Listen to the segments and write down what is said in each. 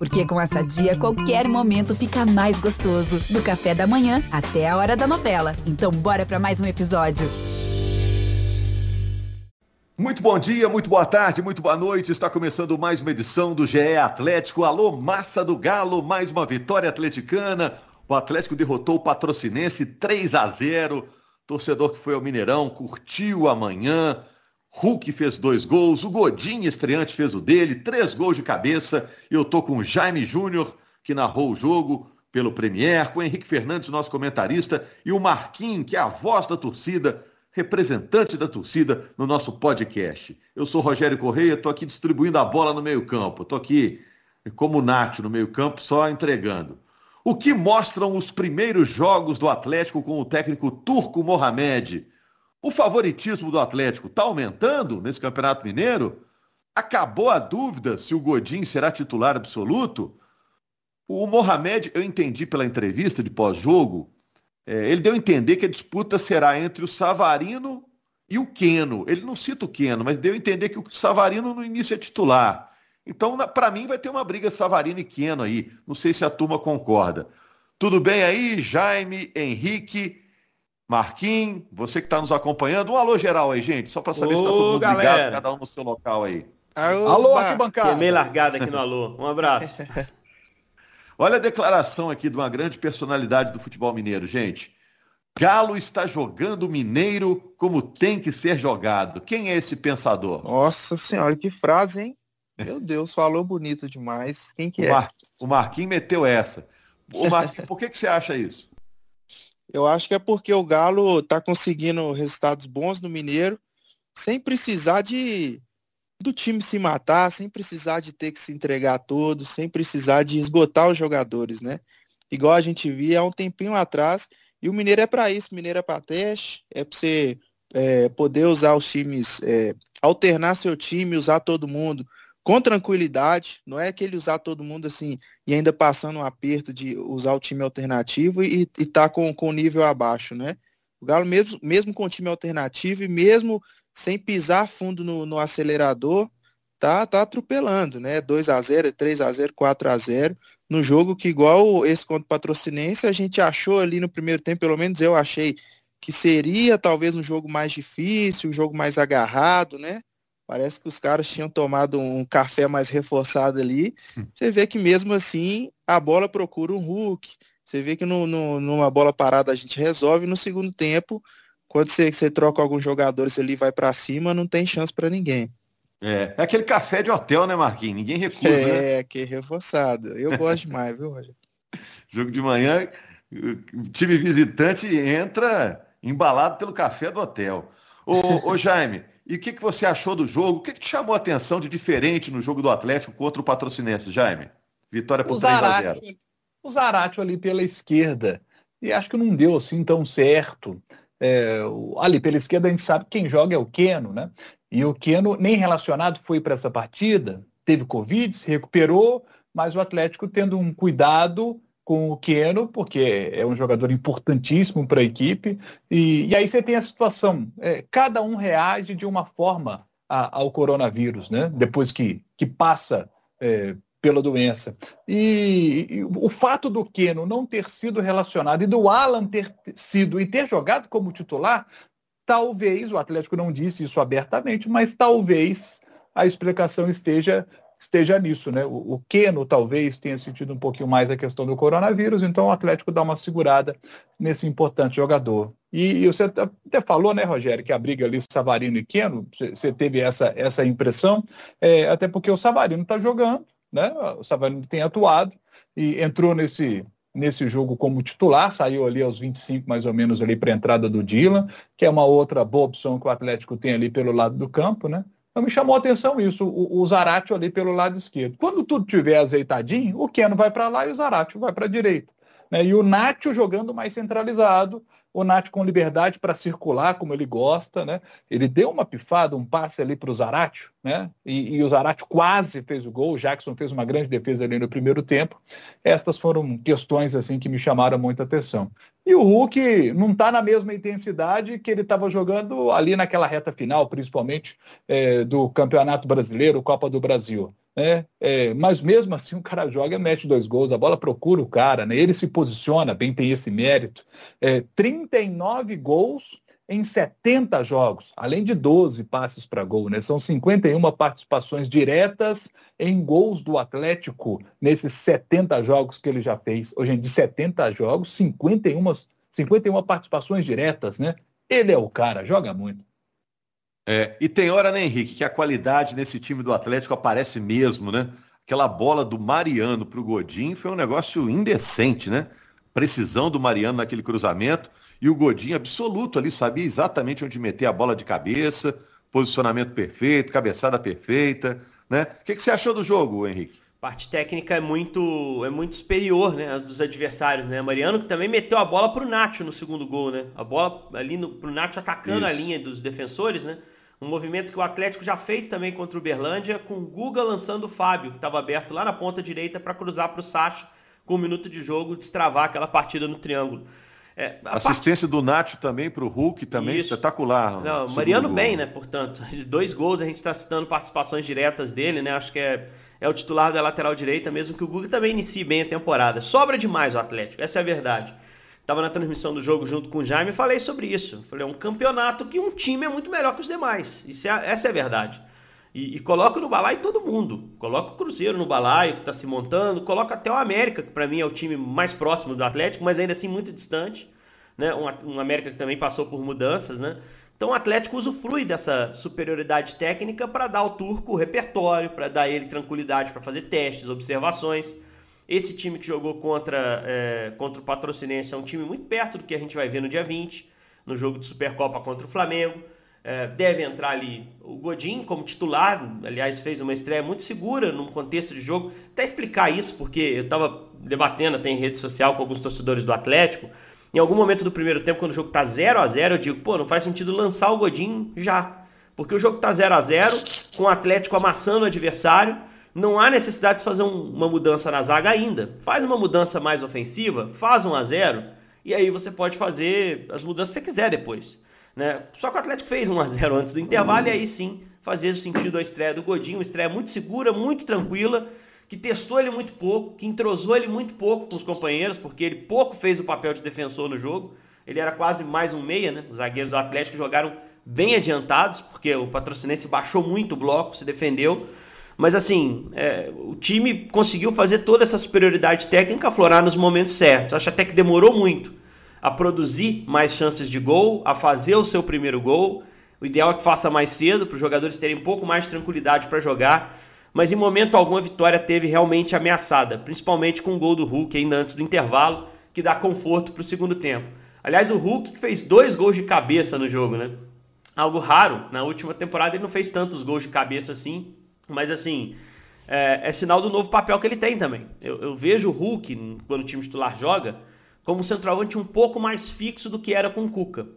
Porque com essa dia, qualquer momento fica mais gostoso. Do café da manhã até a hora da novela. Então, bora para mais um episódio. Muito bom dia, muito boa tarde, muito boa noite. Está começando mais uma edição do GE Atlético. Alô, massa do Galo, mais uma vitória atleticana. O Atlético derrotou o Patrocinense 3 a 0. Torcedor que foi ao Mineirão curtiu amanhã. Hulk fez dois gols, o Godinho estreante fez o dele, três gols de cabeça. Eu tô com o Jaime Júnior, que narrou o jogo pelo Premier, com o Henrique Fernandes, nosso comentarista, e o Marquinhos, que é a voz da torcida, representante da torcida no nosso podcast. Eu sou Rogério Correia, estou aqui distribuindo a bola no meio-campo. Estou aqui como Nath no meio-campo, só entregando. O que mostram os primeiros jogos do Atlético com o técnico Turco Mohamed? O favoritismo do Atlético está aumentando nesse Campeonato Mineiro? Acabou a dúvida se o Godin será titular absoluto? O Mohamed, eu entendi pela entrevista de pós-jogo, é, ele deu a entender que a disputa será entre o Savarino e o Queno. Ele não cita o Queno, mas deu a entender que o Savarino no início é titular. Então, para mim, vai ter uma briga Savarino e Queno aí. Não sei se a turma concorda. Tudo bem aí, Jaime, Henrique? Marquinhos, você que está nos acompanhando. Um alô geral aí, gente, só para saber Ô, se está todo mundo galera. ligado, cada um no seu local aí. alô, arquibancada. meio largado aqui no alô. Um abraço. Olha a declaração aqui de uma grande personalidade do futebol mineiro, gente. Galo está jogando Mineiro como tem que ser jogado. Quem é esse pensador? Nossa senhora, que frase, hein? Meu Deus, falou bonito demais. Quem que o é? Mar... O Marquinhos meteu essa. O Marquinhos, por que, que você acha isso? Eu acho que é porque o Galo está conseguindo resultados bons no Mineiro, sem precisar de do time se matar, sem precisar de ter que se entregar a todos, sem precisar de esgotar os jogadores, né? Igual a gente via há um tempinho atrás, e o Mineiro é para isso, Mineiro é para teste, é para você é, poder usar os times, é, alternar seu time, usar todo mundo, com tranquilidade, não é aquele usar todo mundo assim e ainda passando um aperto de usar o time alternativo e, e tá com, com nível abaixo, né? O Galo, mesmo, mesmo com o time alternativo e mesmo sem pisar fundo no, no acelerador, tá, tá atropelando, né? 2 a 0 3 a 0 4 a 0 no jogo que, igual esse contra o Patrocinense, a gente achou ali no primeiro tempo, pelo menos eu achei que seria talvez um jogo mais difícil, um jogo mais agarrado, né? Parece que os caras tinham tomado um café mais reforçado ali. Hum. Você vê que mesmo assim a bola procura um Hulk. Você vê que no, no, numa bola parada a gente resolve. No segundo tempo, quando você, você troca alguns jogadores ali vai para cima, não tem chance para ninguém. É, é aquele café de hotel, né, Marquinhos? Ninguém recusa. É, né? que é reforçado. Eu gosto demais, viu, Roger? Jogo de manhã, o time visitante entra embalado pelo café do hotel. Ô, ô Jaime, e o que, que você achou do jogo? O que, que te chamou a atenção de diferente no jogo do Atlético contra o Patrocinense, Jaime? Vitória por o 3 a 0 O Zaratio ali pela esquerda. E acho que não deu assim tão certo. É, ali pela esquerda a gente sabe que quem joga é o Queno, né? E o Queno nem relacionado foi para essa partida, teve Covid, se recuperou, mas o Atlético tendo um cuidado com o Queno, porque é um jogador importantíssimo para a equipe. E, e, aí você tem a situação, é, cada um reage de uma forma a, ao coronavírus, né? depois que, que passa é, pela doença. E, e, o fato do Queno não ter sido relacionado e do Alan ter sido e ter jogado como titular, talvez, o Atlético não disse isso abertamente, mas talvez a explicação esteja esteja nisso, né? O, o Keno talvez tenha sentido um pouquinho mais a questão do coronavírus, então o Atlético dá uma segurada nesse importante jogador. E, e você até falou, né, Rogério, que a briga ali Savarino e Keno, você teve essa, essa impressão, é, até porque o Savarino está jogando, né? O Savarino tem atuado e entrou nesse nesse jogo como titular, saiu ali aos 25 mais ou menos ali para a entrada do Dylan, que é uma outra boa opção que o Atlético tem ali pelo lado do campo, né? Então me chamou a atenção isso, o, o Zaratio ali pelo lado esquerdo. Quando tudo tiver azeitadinho, o Keno vai para lá e o Zaratio vai para a direita. Né? E o Nacho jogando mais centralizado, o Nath com liberdade para circular como ele gosta, né? Ele deu uma pifada, um passe ali para o Zaratio, né? E, e, o Zaratio quase fez o gol, o Jackson fez uma grande defesa ali no primeiro tempo. Estas foram questões assim que me chamaram muita atenção. E o Hulk não está na mesma intensidade que ele estava jogando ali naquela reta final, principalmente é, do Campeonato Brasileiro, Copa do Brasil. Né? É, mas mesmo assim o cara joga, mete dois gols, a bola procura o cara, né? ele se posiciona bem, tem esse mérito. É, 39 gols em 70 jogos, além de 12 passes para gol, né? São 51 participações diretas em gols do Atlético nesses 70 jogos que ele já fez. Hoje, de 70 jogos, 51, 51 participações diretas, né? Ele é o cara, joga muito. É, e tem hora, né, Henrique, que a qualidade nesse time do Atlético aparece mesmo, né? Aquela bola do Mariano para o Godin foi um negócio indecente, né? Precisão do Mariano naquele cruzamento e o Godinho absoluto ali, sabia exatamente onde meter a bola de cabeça, posicionamento perfeito, cabeçada perfeita, né? O que, que você achou do jogo, Henrique? parte técnica é muito é muito superior né, dos adversários, né? Mariano que também meteu a bola para o Nacho no segundo gol, né? A bola ali no, pro Nacho atacando Isso. a linha dos defensores, né? Um movimento que o Atlético já fez também contra o Berlândia, com o Guga lançando o Fábio, que estava aberto lá na ponta direita para cruzar para o Sacha com um minuto de jogo, destravar aquela partida no triângulo. É, Assistência part... do Nacho também para o Hulk, também Isso. espetacular. Não, Mariano gol. bem, né? Portanto, dois gols, a gente está citando participações diretas dele, né? Acho que é, é o titular da lateral direita, mesmo que o Guga também inicie bem a temporada. Sobra demais o Atlético, essa é a verdade. Estava na transmissão do jogo junto com o Jaime e falei sobre isso. Falei, é um campeonato que um time é muito melhor que os demais. Isso é, essa é a verdade. E, e coloca no balaio todo mundo. Coloca o Cruzeiro no balaio, que está se montando. Coloca até o América, que para mim é o time mais próximo do Atlético, mas ainda assim muito distante. Né? Um, um América que também passou por mudanças. Né? Então o Atlético usufrui dessa superioridade técnica para dar ao turco o repertório, para dar ele tranquilidade para fazer testes, observações. Esse time que jogou contra, é, contra o Patrocinense é um time muito perto do que a gente vai ver no dia 20, no jogo de Supercopa contra o Flamengo. É, deve entrar ali o Godin como titular, aliás, fez uma estreia muito segura num contexto de jogo. Até explicar isso, porque eu estava debatendo até em rede social com alguns torcedores do Atlético. Em algum momento do primeiro tempo, quando o jogo tá 0 a 0 eu digo, pô, não faz sentido lançar o Godin já. Porque o jogo tá 0 a 0 com o Atlético amassando o adversário. Não há necessidade de fazer um, uma mudança na zaga ainda. Faz uma mudança mais ofensiva, faz 1 a 0 e aí você pode fazer as mudanças que você quiser depois. Né? Só que o Atlético fez 1x0 antes do intervalo e aí sim fazia sentido a estreia do Godinho, uma estreia muito segura, muito tranquila, que testou ele muito pouco, que entrosou ele muito pouco com os companheiros, porque ele pouco fez o papel de defensor no jogo. Ele era quase mais um meia, né? Os zagueiros do Atlético jogaram bem adiantados, porque o patrocinense baixou muito o bloco, se defendeu. Mas assim, é, o time conseguiu fazer toda essa superioridade técnica aflorar nos momentos certos. Acho até que demorou muito a produzir mais chances de gol, a fazer o seu primeiro gol. O ideal é que faça mais cedo, para os jogadores terem um pouco mais de tranquilidade para jogar. Mas em momento algum a vitória teve realmente ameaçada, principalmente com o gol do Hulk ainda antes do intervalo, que dá conforto para o segundo tempo. Aliás, o Hulk que fez dois gols de cabeça no jogo, né? Algo raro. Na última temporada ele não fez tantos gols de cabeça assim, mas assim, é, é sinal do novo papel que ele tem também. Eu, eu vejo o Hulk, quando o time titular joga, como centroavante um pouco mais fixo do que era com o Cuca.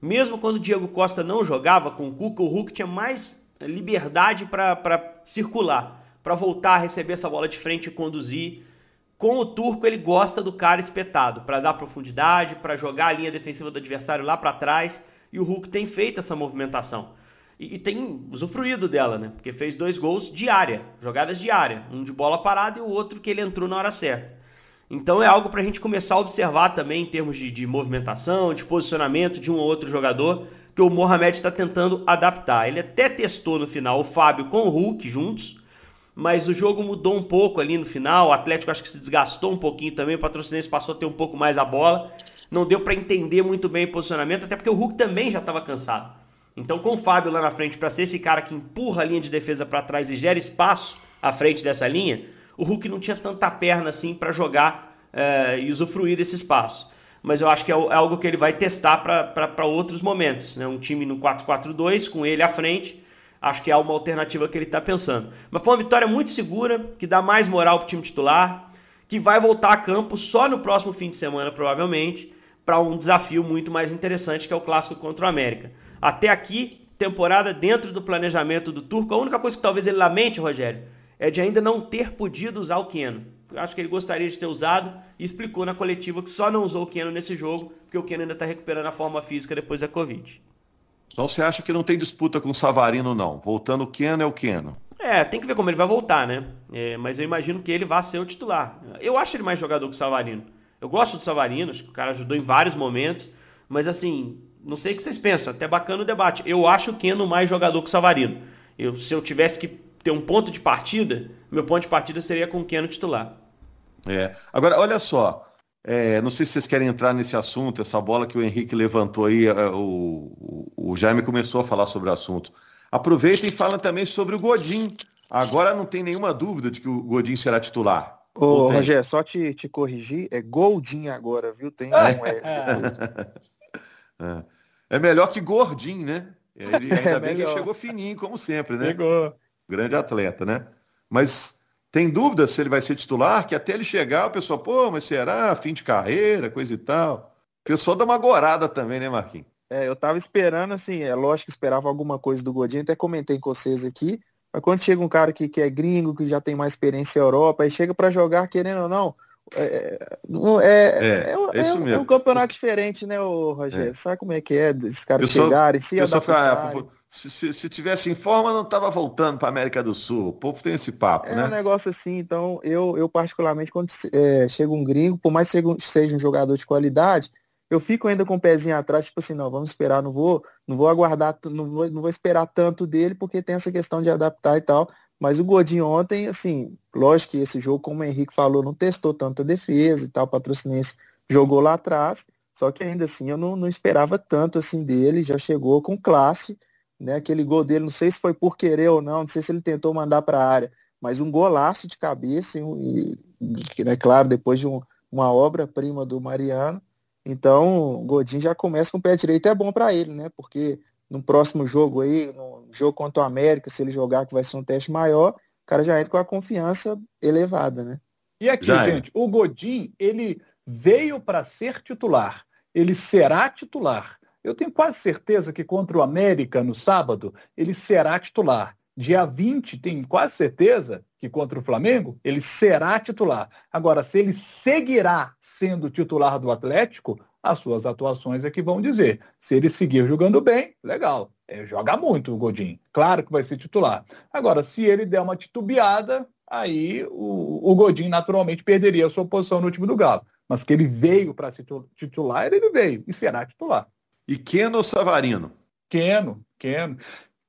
Mesmo quando o Diego Costa não jogava com o Cuca, o Hulk tinha mais liberdade para circular, para voltar a receber essa bola de frente e conduzir. Com o Turco, ele gosta do cara espetado, para dar profundidade, para jogar a linha defensiva do adversário lá para trás. E o Hulk tem feito essa movimentação. E, e, tem usufruído dela, né? Porque fez dois gols de área, jogadas de área. Um de bola parada e o outro que ele entrou na hora certa. Então é algo para a gente começar a observar também em termos de, de, movimentação, de posicionamento de um ou outro jogador, que o Mohamed está tentando adaptar. Ele até testou no final o Fábio com o Hulk juntos, mas o jogo mudou um pouco ali no final. O Atlético acho que se desgastou um pouquinho também, o Patrocinense passou a ter um pouco mais a bola. Não deu para entender muito bem o posicionamento, até porque o Hulk também já estava cansado. Então, com o Fábio lá na frente, para ser esse cara que empurra a linha de defesa para trás e gera espaço à frente dessa linha, o Hulk não tinha tanta perna assim para jogar é, e usufruir desse espaço. Mas eu acho que é, é algo que ele vai testar para outros momentos. Né? Um time no 4-4-2 com ele à frente, acho que é uma alternativa que ele está pensando. Mas foi uma vitória muito segura, que dá mais moral para o time titular, que vai voltar a campo só no próximo fim de semana, provavelmente, para um desafio muito mais interessante, que é o clássico contra o América. Até aqui, temporada dentro do planejamento do Turco. A única coisa que talvez ele lamente, Rogério, é de ainda não ter podido usar o Keno. acho que ele gostaria de ter usado e explicou na coletiva que só não usou o Keno nesse jogo, porque o Keno ainda está recuperando a forma física depois da Covid. Então você acha que não tem disputa com o Savarino, não? Voltando o Keno é o Keno. É, tem que ver como ele vai voltar, né? É, mas eu imagino que ele vá ser o titular. Eu acho ele mais jogador que o Savarino. Eu gosto do Savarino, acho que o cara ajudou em vários momentos, mas assim, não sei o que vocês pensam, até bacana o debate. Eu acho o Keno mais jogador que o Savarino. Eu, se eu tivesse que ter um ponto de partida, meu ponto de partida seria com o Keno titular. É. Agora, olha só. É, não sei se vocês querem entrar nesse assunto, essa bola que o Henrique levantou aí, é, o, o, o Jaime começou a falar sobre o assunto. Aproveita e fala também sobre o Godin. Agora não tem nenhuma dúvida de que o Godin será titular. Ô, Rogério, só te, te corrigir, é Goldin agora, viu? Tem um L. É. é melhor que Gordinho, né? Ele, ainda é bem melhor. que chegou fininho, como sempre, né? Chegou. Grande atleta, né? Mas tem dúvida se ele vai ser titular? Que até ele chegar, o pessoal, pô, mas será? Fim de carreira, coisa e tal. O pessoal dá uma gorada também, né, Marquinhos? É, eu tava esperando, assim, é lógico que esperava alguma coisa do Godinho, até comentei com vocês aqui, mas quando chega um cara que, que é gringo, que já tem mais experiência na Europa, aí chega para jogar, querendo ou não, é, é, é, é, isso mesmo. é um campeonato diferente, né, o Rogério? Sabe como é que é, esses caras chegarem, se adaptarem. Se, se, se, tivesse em forma, não estava voltando para América do Sul. O povo tem esse papo, é né? É um negócio assim, então eu, eu particularmente, quando é, chega um gringo, por mais que seja um jogador de qualidade, eu fico ainda com o pezinho atrás, tipo assim, não, vamos esperar, não vou, não vou aguardar, não vou, não vou esperar tanto dele, porque tem essa questão de adaptar e tal. Mas o Godinho ontem, assim, lógico que esse jogo, como o Henrique falou, não testou tanta defesa e tal, o patrocinense jogou lá atrás, só que ainda assim eu não, não esperava tanto assim dele, já chegou com classe, né? Aquele gol dele, não sei se foi por querer ou não, não sei se ele tentou mandar para a área, mas um golaço de cabeça, e, e né, claro, depois de um, uma obra-prima do Mariano. Então, o Godin já começa com o pé direito, é bom para ele, né? Porque no próximo jogo aí, no jogo contra o América, se ele jogar que vai ser um teste maior, o cara já entra com a confiança elevada, né? E aqui, já gente, é. o Godin, ele veio para ser titular. Ele será titular. Eu tenho quase certeza que contra o América no sábado, ele será titular. Dia 20, tenho quase certeza que contra o Flamengo, ele será titular. Agora, se ele seguirá sendo titular do Atlético, as suas atuações é que vão dizer. Se ele seguir jogando bem, legal. É, joga muito o Godinho. Claro que vai ser titular. Agora, se ele der uma titubeada, aí o, o Godinho naturalmente perderia a sua posição no time do Galo. Mas que ele veio para ser titular, ele veio e será titular. E Keno ou Savarino? Keno, Keno.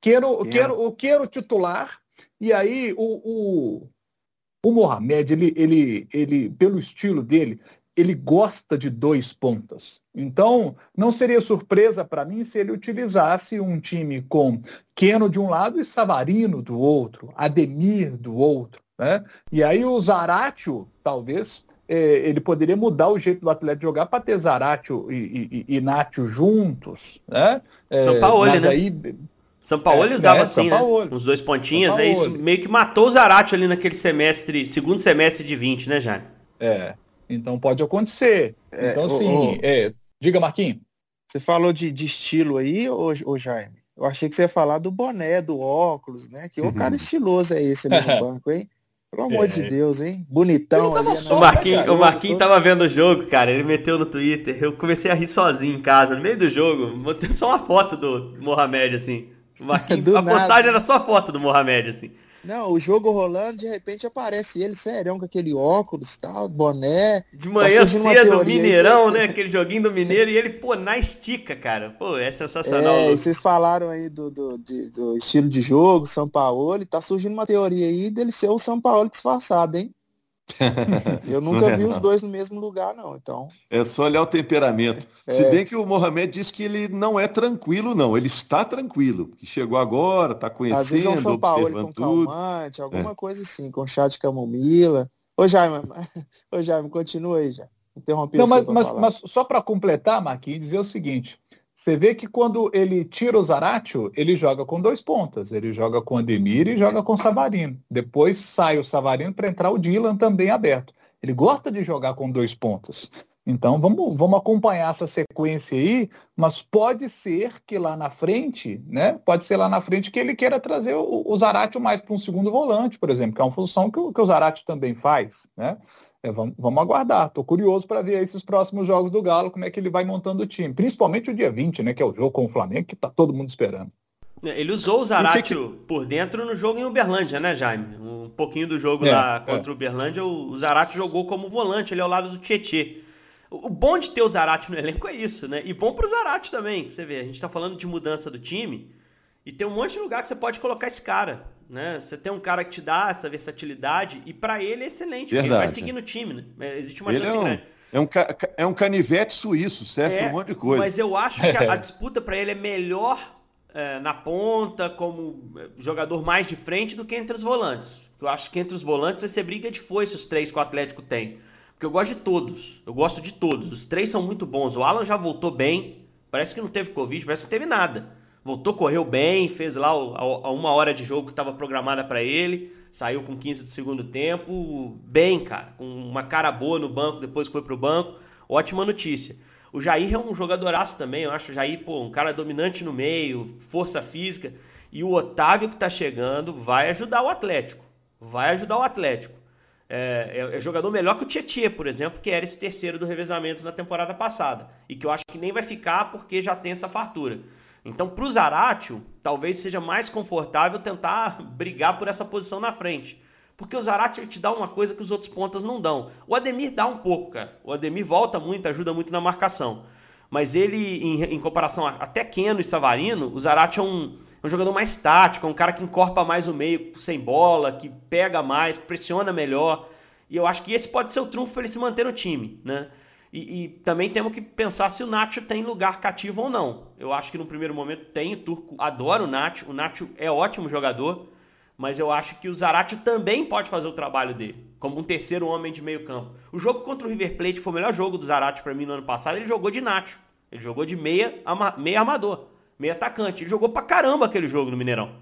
Quero, quero, o quero titular, e aí o, o, o Mohamed, ele, ele, ele, pelo estilo dele, ele gosta de dois pontas. Então, não seria surpresa para mim se ele utilizasse um time com Keno de um lado e Savarino do outro, Ademir do outro. Né? E aí o Zaratio, talvez, é, ele poderia mudar o jeito do atleta jogar para ter Zaratio e, e, e Nacho juntos. Né? É, São Paulo, mas né? aí são Paulo é, usava é, assim, né? Uns dois pontinhos, né? Isso meio que matou o Zarate ali naquele semestre, segundo semestre de 20, né, Jaime? É. Então pode acontecer. É, então, assim, é, diga, Marquinhos. Você falou de, de estilo aí, ô, ô, Jaime? Eu achei que você ia falar do boné, do óculos, né? Que o cara estiloso é esse ali no banco, hein? Pelo amor é. de Deus, hein? Bonitão ali. Né? o Marquinhos, o Marquinhos todo... tava vendo o jogo, cara. Ele meteu no Twitter. Eu comecei a rir sozinho em casa, no meio do jogo. Botei só uma foto do Mohamed, assim. Marquinhos, a postagem era só a foto do Mohamed, assim. Não, o jogo rolando, de repente aparece ele, sério, com aquele óculos tal, boné. De manhã tá cedo, Mineirão, aí, né? Aquele joguinho do Mineiro, e ele, pô, na estica, cara. Pô, é sensacional. É, vocês falaram aí do, do, de, do, estilo de jogo, São Paulo, tá surgindo uma teoria aí dele ser o São Paulo disfarçado, hein? Eu nunca é, vi os dois no mesmo lugar, não. Então. É só olhar o temperamento. É. Se bem que o Mohamed disse que ele não é tranquilo, não. Ele está tranquilo, que chegou agora, está conhecendo, Às vezes é um São Paulo com tudo. calmante, alguma é. coisa assim, com chá de camomila. Ô Jaime, ô Jaime, continua aí já. Interrompi não, mas, mas, mas, só para completar, Marquinhos, dizer o seguinte: você vê que quando ele tira o Zaratio, ele joga com dois pontas. Ele joga com Ademir e joga com Savarino. Depois sai o Savarino para entrar o Dylan também aberto. Ele gosta de jogar com dois pontas. Então vamos, vamos acompanhar essa sequência aí, mas pode ser que lá na frente, né? Pode ser lá na frente que ele queira trazer o, o Zarate mais para um segundo volante, por exemplo, que é uma função que o, que o Zarate também faz, né? É, vamos, vamos, aguardar. Estou curioso para ver esses próximos jogos do Galo, como é que ele vai montando o time. Principalmente o dia 20, né? Que é o jogo com o Flamengo, que está todo mundo esperando. É, ele usou o Zaratio que... por dentro no jogo em Uberlândia, né, Jaime? Um pouquinho do jogo é, lá contra é. o Uberlândia, o Zaratio jogou como volante, ele ao lado do Tietê. O bom de ter o Zarate no elenco é isso, né? E bom pro Zarate também. Você vê, a gente tá falando de mudança do time e tem um monte de lugar que você pode colocar esse cara, né? Você tem um cara que te dá essa versatilidade e para ele é excelente, Verdade. ele vai seguir no time, né? É, existe uma ele chance é um, grande. É um, é um canivete suíço, serve é, um monte de coisa. Mas eu acho que a, a disputa para ele é melhor é, na ponta, como é, jogador mais de frente do que entre os volantes. Eu acho que entre os volantes você briga de foice os três que o Atlético tem. Porque eu gosto de todos. Eu gosto de todos. Os três são muito bons. O Alan já voltou bem. Parece que não teve Covid, parece que não teve nada. Voltou, correu bem, fez lá a uma hora de jogo que estava programada para ele. Saiu com 15 do segundo tempo. Bem, cara. Com uma cara boa no banco depois foi pro banco. Ótima notícia. O Jair é um jogadoraço também, eu acho. O Jair, pô, um cara dominante no meio, força física. E o Otávio que tá chegando vai ajudar o Atlético. Vai ajudar o Atlético. É, é, é, jogador melhor que o Tietchan, por exemplo, que era esse terceiro do revezamento na temporada passada. E que eu acho que nem vai ficar porque já tem essa fartura. Então, para o Zaratio, talvez seja mais confortável tentar brigar por essa posição na frente. Porque o Zaratio te dá uma coisa que os outros pontas não dão. O Ademir dá um pouco, cara. O Ademir volta muito, ajuda muito na marcação. Mas ele, em, em comparação a, até Keno e Savarino, o Zaratio é um, é um jogador mais tático, é um cara que encorpa mais o meio sem bola, que pega mais, que pressiona melhor. E eu acho que esse pode ser o trunfo para ele se manter no time, né? E, e, também temos que pensar se o Nacho tem lugar cativo ou não. Eu acho que no primeiro momento tem, o Turco adora o Nacho, o Nacho é ótimo jogador, mas eu acho que o Zaratio também pode fazer o trabalho dele, como um terceiro homem de meio campo. O jogo contra o River Plate foi o melhor jogo do Zaratio para mim no ano passado, ele jogou de Nacho, ele jogou de meia, meia armador meio atacante. Ele jogou pra caramba aquele jogo no Mineirão.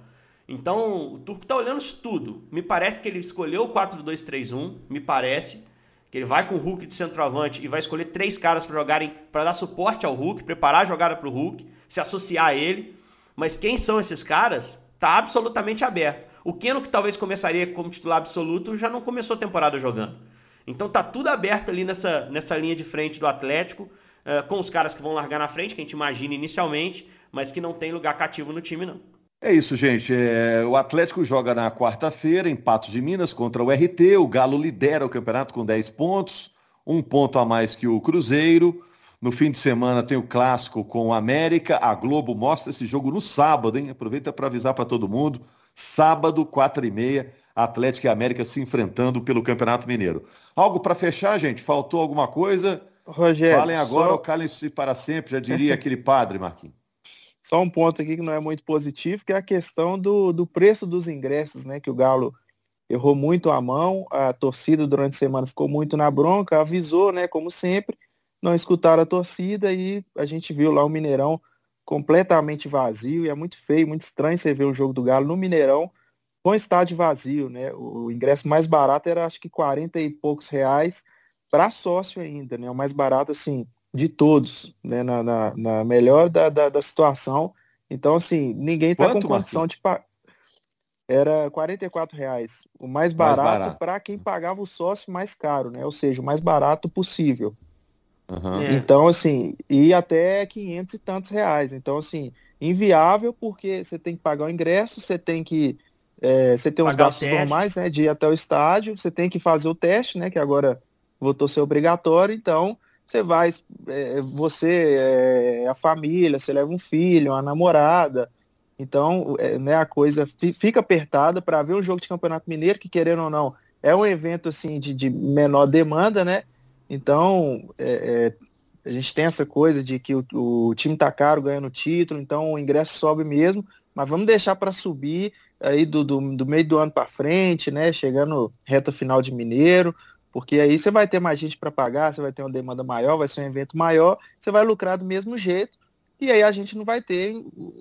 Então, o Turco tá olhando isso tudo. Me parece que ele escolheu o 4-2-3-1, me parece que ele vai com o Hulk de centroavante e vai escolher três caras para jogarem, para dar suporte ao Hulk, preparar a jogada para o Hulk, se associar a ele. Mas quem são esses caras? Tá absolutamente aberto. O Keno, que talvez começaria como titular absoluto, já não começou a temporada jogando. Então tá tudo aberto ali nessa, nessa linha de frente do Atlético, uh, com os caras que vão largar na frente, que a gente imagina inicialmente, mas que não tem lugar cativo no time, não. É isso, gente. É, o Atlético joga na quarta-feira em Patos de Minas contra o RT. O Galo lidera o campeonato com 10 pontos, um ponto a mais que o Cruzeiro. No fim de semana tem o clássico com o América. A Globo mostra esse jogo no sábado, hein? Aproveita para avisar para todo mundo. Sábado, quatro e meia, Atlético e América se enfrentando pelo Campeonato Mineiro. Algo para fechar, gente? Faltou alguma coisa? Rogério. Falem agora só... ou calem-se para sempre, já diria aquele padre, Marquinhos. Só um ponto aqui que não é muito positivo, que é a questão do, do preço dos ingressos, né? Que o Galo errou muito a mão, a torcida durante a semana ficou muito na bronca, avisou, né? Como sempre, não escutaram a torcida e a gente viu lá o Mineirão completamente vazio e é muito feio, muito estranho você ver o jogo do Galo no Mineirão com estádio vazio, né? O ingresso mais barato era acho que 40 e poucos reais para sócio ainda, né? O mais barato assim, de todos, né, na, na, na melhor da, da, da, situação. Então, assim, ninguém está com condição Marquinhos? de pagar. Era 44 reais, o mais barato, para quem pagava o sócio mais caro, né? Ou seja, o mais barato possível. Uhum. É. Então, assim, e até 500 e tantos reais. Então, assim, inviável porque você tem que pagar o ingresso, você tem que é, você tem os gastos normais, né, de ir até o estádio, você tem que fazer o teste, né, que agora voltou a ser obrigatório, então você vai, é, você, é, a família, você leva um filho, uma namorada. Então, é, né, a coisa fica apertada para ver um jogo de Campeonato Mineiro, que querendo ou não, é um evento assim de, de menor demanda, né? Então, é, é, a gente tem essa coisa de que o, o time tá caro ganhando o título, então o ingresso sobe mesmo, mas vamos deixar para subir aí do, do, do, meio do ano para frente, né? Chegando reta final de Mineiro, porque aí você vai ter mais gente para pagar, você vai ter uma demanda maior, vai ser um evento maior, você vai lucrar do mesmo jeito, e aí a gente não vai ter um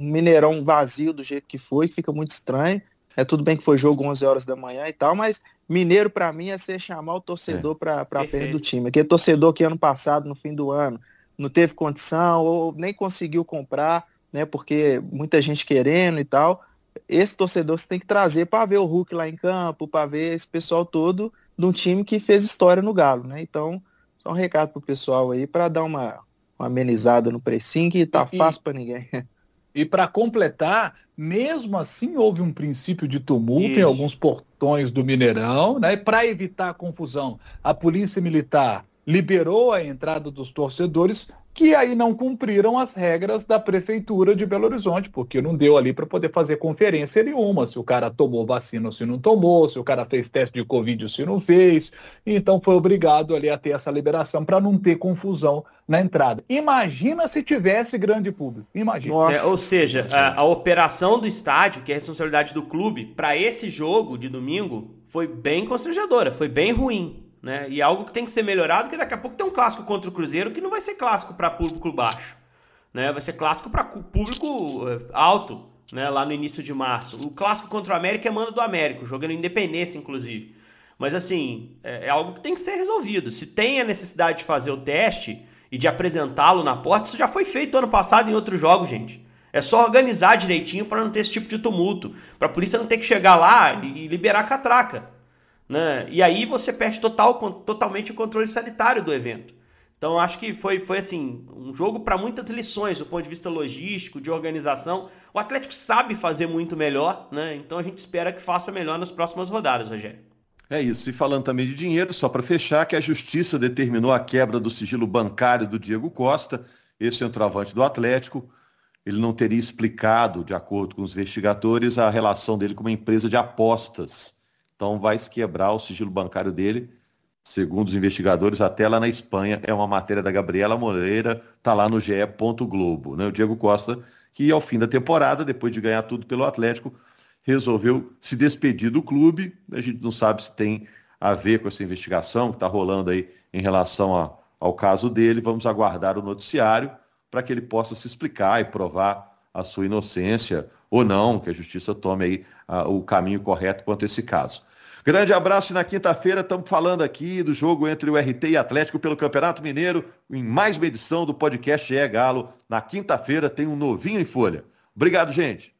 Mineirão vazio do jeito que foi, que fica muito estranho. É tudo bem que foi jogo 11 horas da manhã e tal, mas Mineiro para mim é ser chamar o torcedor é. para perto do time. Aquele torcedor que ano passado, no fim do ano, não teve condição ou nem conseguiu comprar, né? Porque muita gente querendo e tal. Esse torcedor você tem que trazer para ver o Hulk lá em campo, para ver esse pessoal todo de um time que fez história no Galo, né? Então, só um recado pro pessoal aí para dar uma, uma amenizada no precinho que tá e, fácil para ninguém. E para completar, mesmo assim houve um princípio de tumulto Isso. em alguns portões do Mineirão, né? Para evitar a confusão, a polícia militar liberou a entrada dos torcedores, que aí não cumpriram as regras da prefeitura de Belo Horizonte, porque não deu ali para poder fazer conferência nenhuma, se o cara tomou vacina ou se não tomou, se o cara fez teste de covid ou se não fez. Então foi obrigado ali a ter essa liberação para não ter confusão na entrada. Imagina se tivesse grande público. Imagina. É, ou seja, a, a operação do estádio, que é responsabilidade do clube, para esse jogo de domingo foi bem constrangedora, foi bem ruim né? E é algo que tem que ser melhorado, porque daqui a pouco tem um clássico contra o Cruzeiro que não vai ser clássico para público baixo, né? Vai ser clássico para público eh, alto, né? Lá no início de março. O clássico contra o América é mando do América, jogando Independência, inclusive. Mas assim, é, é algo que tem que ser resolvido. Se tem a necessidade de fazer o teste e de apresentá-lo na porta, isso já foi feito ano passado em outros jogos, gente. É só organizar direitinho para não ter esse tipo de tumulto, para a polícia não ter que chegar lá e liberar a catraca. Né? E aí você perde total, totalmente o controle sanitário do evento. Então acho que foi, foi assim, um jogo para muitas lições do ponto de vista logístico, de organização. O Atlético sabe fazer muito melhor, né? Então a gente espera que faça melhor nas próximas rodadas, Rogério. É isso. E falando também de dinheiro, só para fechar, que a justiça determinou a quebra do sigilo bancário do Diego Costa, esse centroavante do Atlético. Ele não teria explicado, de acordo com os investigadores, a relação dele com uma empresa de apostas então vai se quebrar o sigilo bancário dele, segundo os investigadores, até lá na Espanha. É uma matéria da Gabriela Moreira, está lá no GE. Globo. Né? O Diego Costa, que ao fim da temporada, depois de ganhar tudo pelo Atlético, resolveu se despedir do clube. A gente não sabe se tem a ver com essa investigação que está rolando aí em relação a, ao caso dele. Vamos aguardar o noticiário para que ele possa se explicar e provar a sua inocência ou não, que a justiça tome aí o caminho correto quanto a esse caso. Grande abraço e na quinta-feira estamos falando aqui do jogo entre o RT e Atlético pelo Campeonato Mineiro, em mais uma edição do podcast É Galo. Na quinta-feira tem um novinho em folha. Obrigado, gente.